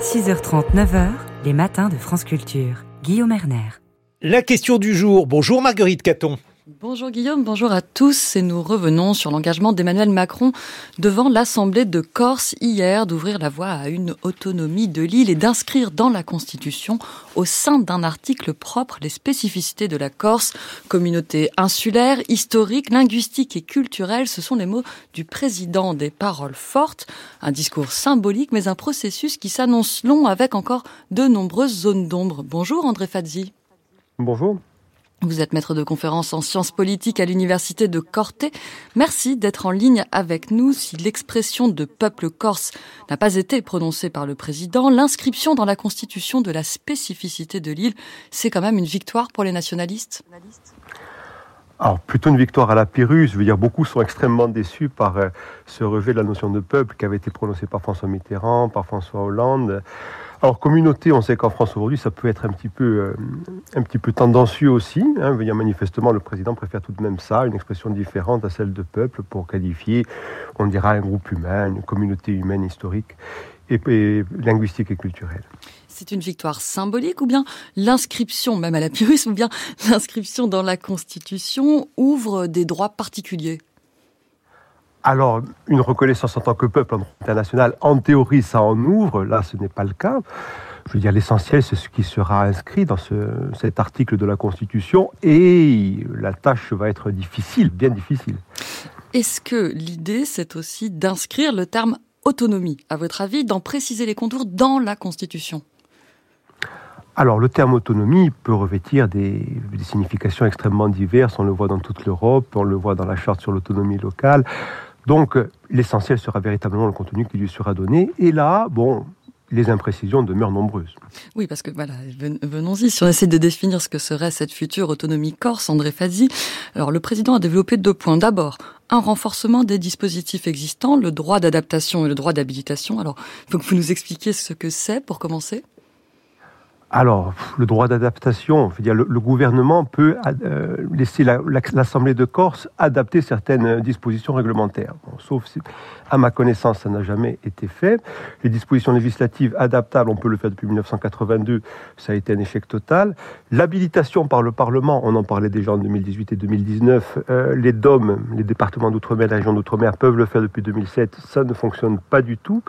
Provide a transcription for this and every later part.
6h30, 9h, les matins de France Culture. Guillaume Erner. La question du jour. Bonjour Marguerite Caton. Bonjour Guillaume, bonjour à tous et nous revenons sur l'engagement d'Emmanuel Macron devant l'Assemblée de Corse hier d'ouvrir la voie à une autonomie de l'île et d'inscrire dans la Constitution au sein d'un article propre les spécificités de la Corse, communauté insulaire, historique, linguistique et culturelle, ce sont les mots du président des paroles fortes, un discours symbolique mais un processus qui s'annonce long avec encore de nombreuses zones d'ombre. Bonjour André Fazzi. Bonjour. Vous êtes maître de conférence en sciences politiques à l'université de Corte. Merci d'être en ligne avec nous. Si l'expression de peuple corse n'a pas été prononcée par le président, l'inscription dans la constitution de la spécificité de l'île, c'est quand même une victoire pour les nationalistes alors, plutôt une victoire à la Pyrrhus. Je veux dire, beaucoup sont extrêmement déçus par euh, ce rejet de la notion de peuple qui avait été prononcé par François Mitterrand, par François Hollande. Alors communauté, on sait qu'en France aujourd'hui, ça peut être un petit peu, euh, un petit peu tendancieux aussi. Hein. manifestement, le président préfère tout de même ça, une expression différente à celle de peuple pour qualifier, on dira, un groupe humain, une communauté humaine historique et, linguistique et culturelle. C'est une victoire symbolique ou bien l'inscription, même à la Pyrrhus, ou bien l'inscription dans la Constitution ouvre des droits particuliers? Alors, une reconnaissance en tant que peuple international, en théorie, ça en ouvre. Là, ce n'est pas le cas. Je veux dire, l'essentiel, c'est ce qui sera inscrit dans cet article de la Constitution. Et la tâche va être difficile, bien difficile. Est-ce que l'idée, c'est aussi d'inscrire le terme autonomie, à votre avis, d'en préciser les contours dans la Constitution? Alors, le terme autonomie peut revêtir des, significations extrêmement diverses. On le voit dans toute l'Europe, on le voit dans la charte sur l'autonomie locale. Donc, l'essentiel sera véritablement le contenu qui lui sera donné. Et là, bon, les imprécisions demeurent nombreuses. Oui, parce que voilà, venons-y. Si on essaie de définir ce que serait cette future autonomie corse, André Fazi, alors le président a développé deux points. D'abord, un renforcement des dispositifs existants, le droit d'adaptation et le droit d'habilitation. Alors, il faut que vous nous expliquiez ce que c'est pour commencer. Alors, le droit d'adaptation, le, gouvernement peut euh, laisser l'Assemblée de Corse adapter certaines dispositions réglementaires. sauf à ma connaissance, ça n'a jamais été fait. Les dispositions législatives adaptables, on peut le faire depuis 1982, ça a été un échec total. L'habilitation par le Parlement, on en parlait déjà en 2018 et 2019, euh, les DOM, les départements d'outre-mer, la région d'outre-mer peuvent le faire depuis 2007, ça ne fonctionne pas du tout.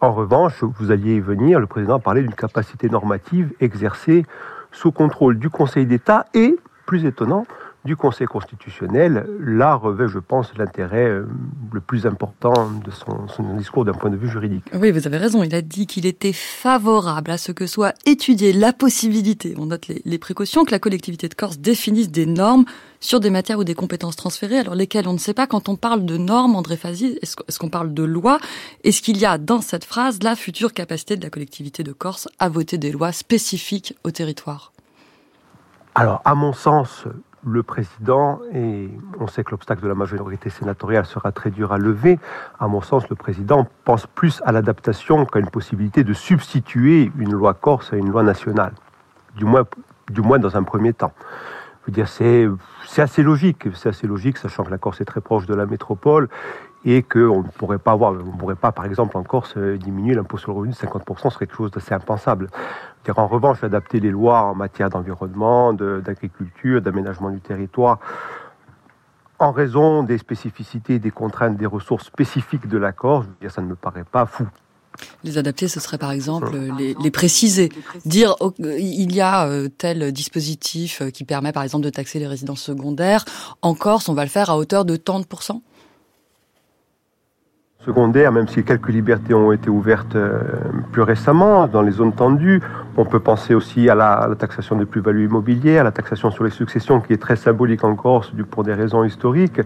En revanche, vous alliez y venir, le président parlait d'une capacité normative exercée sous contrôle du Conseil d'État et, plus étonnant, du Conseil constitutionnel, là revêt, je pense, l'intérêt euh, le plus important de son, discours d'un point de vue juridique. Oui, vous avez raison. Il a dit qu'il était favorable à ce que soit étudiée la possibilité, on note les, précautions, que la collectivité de Corse définisse des normes sur des matières ou des compétences transférées, alors lesquelles on ne sait pas. Quand on parle de normes, André Fazi, est-ce qu'on parle de loi? Est-ce qu'il y a dans cette phrase la future capacité de la collectivité de Corse à voter des lois spécifiques au territoire? Alors, à mon sens, le président, et on sait que l'obstacle de la majorité sénatoriale sera très dur à lever, à mon sens, le président pense plus à l'adaptation qu'à une possibilité de substituer une loi corse à une loi nationale, du moins, du moins dans un premier temps. Je veux dire, c'est, assez logique, c'est assez logique, sachant que la Corse est très proche de la métropole et qu'on ne pourrait pas avoir, on pourrait pas, par exemple, en Corse, euh, diminuer l'impôt sur le revenu de 50%, ce serait quelque chose d'assez impensable. En revanche, adapter les lois en matière d'environnement, d'agriculture, d'aménagement du territoire, en raison des spécificités, des contraintes, des ressources spécifiques de la Corse, ça ne me paraît pas fou. Les adapter, ce serait par exemple les, préciser. Dire oh, il y a euh, tel dispositif qui permet par exemple de taxer les résidences secondaires. En Corse, on va le faire à hauteur de tant de pourcents secondaire, même si quelques libertés ont été ouvertes euh, plus récemment dans les zones tendues. On peut penser aussi à la, taxation des plus-values immobilières, à la taxation sur les successions qui est très symbolique en Corse pour des raisons historiques.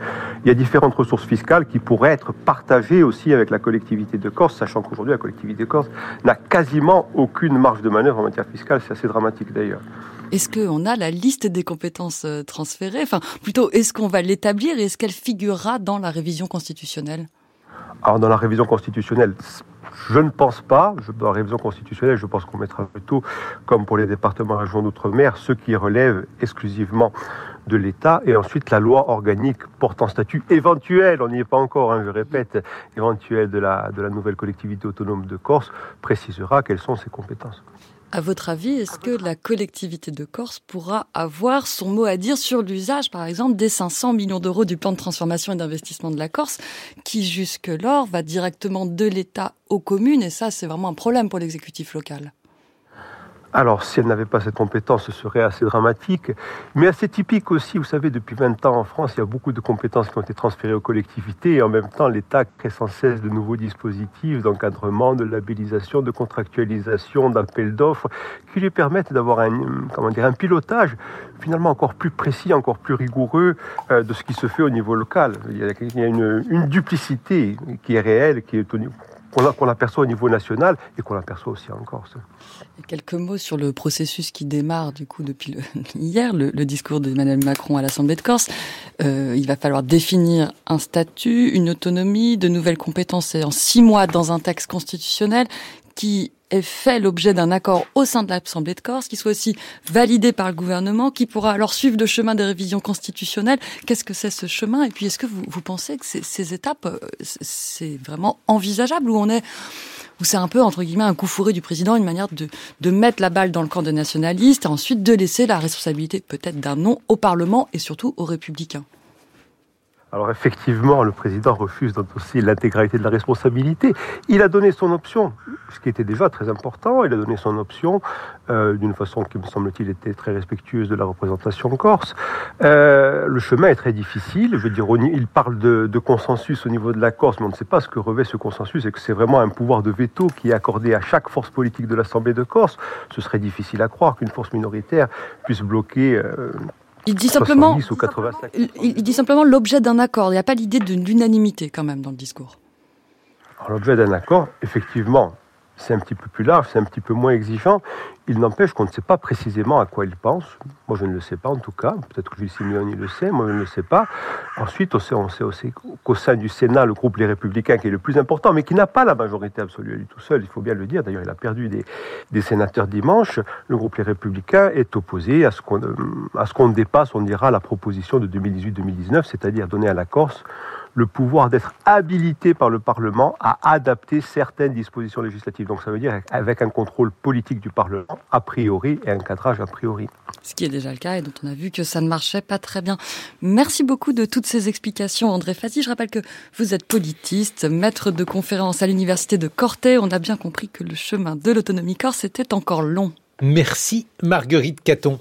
Il y a différentes ressources fiscales qui pourraient être partagées aussi avec la collectivité de Corse, sachant qu'aujourd'hui la collectivité de Corse n'a quasiment aucune marge de manœuvre en matière fiscale. C'est assez dramatique d'ailleurs. Est-ce qu'on a la liste des compétences euh, transférées? Enfin, plutôt, est-ce qu'on va l'établir et est-ce qu'elle figurera dans la révision constitutionnelle? Alors dans la révision constitutionnelle, Je ne pense pas. Dans la révision constitutionnelle, je pense qu'on mettra plutôt, comme pour les départements régionaux d'outre-mer, ceux qui relèvent exclusivement de l'État et ensuite la loi organique portant statut éventuel, on n'y est pas encore, hein, je répète, éventuel de la, de la nouvelle collectivité autonome de Corse précisera quelles sont ses compétences. À votre avis, est-ce que la collectivité de Corse pourra avoir son mot à dire sur l'usage, par exemple, des 500 millions d'euros du plan de transformation et d'investissement de la Corse, qui jusque-lors va directement de l'État aux communes, et ça, c'est vraiment un problème pour l'exécutif local alors, si elle n'avait pas cette compétence, ce serait assez dramatique, mais assez typique aussi. Vous savez, depuis 20 ans en France, il y a beaucoup de compétences qui ont été transférées aux collectivités et en même temps, l'État crée sans cesse de nouveaux dispositifs d'encadrement, de labellisation, de contractualisation, d'appel d'offres qui lui permettent d'avoir un, comment dire, un pilotage finalement encore plus précis, encore plus rigoureux euh, de ce qui se fait au niveau local. Il y a, une, duplicité qui est réelle, qui est qu'on aperçoit au niveau national et qu'on aperçoit aussi en Corse. quelques mots sur le processus qui démarre du coup depuis hier, le, discours d'Emmanuel Macron à l'Assemblée de Corse. Euh, il va falloir définir un statut, une autonomie, de nouvelles compétences en six mois dans un texte constitutionnel qui fait l'objet d'un accord au sein de l'Assemblée de Corse, qui soit aussi validé par le gouvernement, qui pourra alors suivre le chemin des révisions constitutionnelles. Qu'est-ce que c'est ce chemin? Et puis, est-ce que vous, pensez que ces, étapes, euh, c'est vraiment envisageable ou on est où c'est un peu, entre guillemets, un coup fourré du président, une manière de, de mettre la balle dans le camp des nationalistes et ensuite de laisser la responsabilité peut-être d'un non au Parlement et surtout aux républicains? Alors effectivement, le président refuse d'endosser l'intégralité de la responsabilité. Il a donné son option, ce qui était déjà très important. Il a donné son option euh, d'une façon qui me semble-t-il était très respectueuse de la représentation corse. Euh, le chemin est très difficile. Je veux dire, il parle de, consensus au niveau de la Corse, mais on ne sait pas ce que revêt ce consensus et que c'est vraiment un pouvoir de veto qui est accordé à chaque force politique de l'Assemblée de Corse. Ce serait difficile à croire qu'une force minoritaire puisse bloquer. Euh, il dit simplement, il, dit simplement l'objet d'un accord. Il n'y a pas l'idée de l'unanimité quand même dans le discours. L'objet d'un accord, effectivement, c'est un petit peu plus large, c'est un petit peu moins exigeant. Il n'empêche qu'on ne sait pas précisément à quoi il pense. Moi, je ne le sais pas en tout cas. Peut-être que Jules Simeoni le sait, moi, je ne le sais pas. Ensuite, on sait, qu'au sein du Sénat, le groupe Les Républicains, qui est le plus important, mais qui n'a pas la majorité absolue lui tout seul, il faut bien le dire. D'ailleurs, il a perdu des, sénateurs dimanche. Le groupe Les Républicains est opposé à ce qu'on qu'on dépasse, on dira, la proposition de 2018-2019, c'est-à-dire donner à la Corse le pouvoir d'être habilité par le Parlement à adapter certaines dispositions législatives. Donc ça veut dire avec un contrôle politique du Parlement a priori et un cadrage a priori. Ce qui est déjà le cas et dont on a vu que ça ne marchait pas très bien. Merci beaucoup de toutes ces explications, André Fazi. Je rappelle que vous êtes politiste, maître de conférence à l'université de Corté. On a bien compris que le chemin de l'autonomie corse était encore long. Merci Marguerite Caton.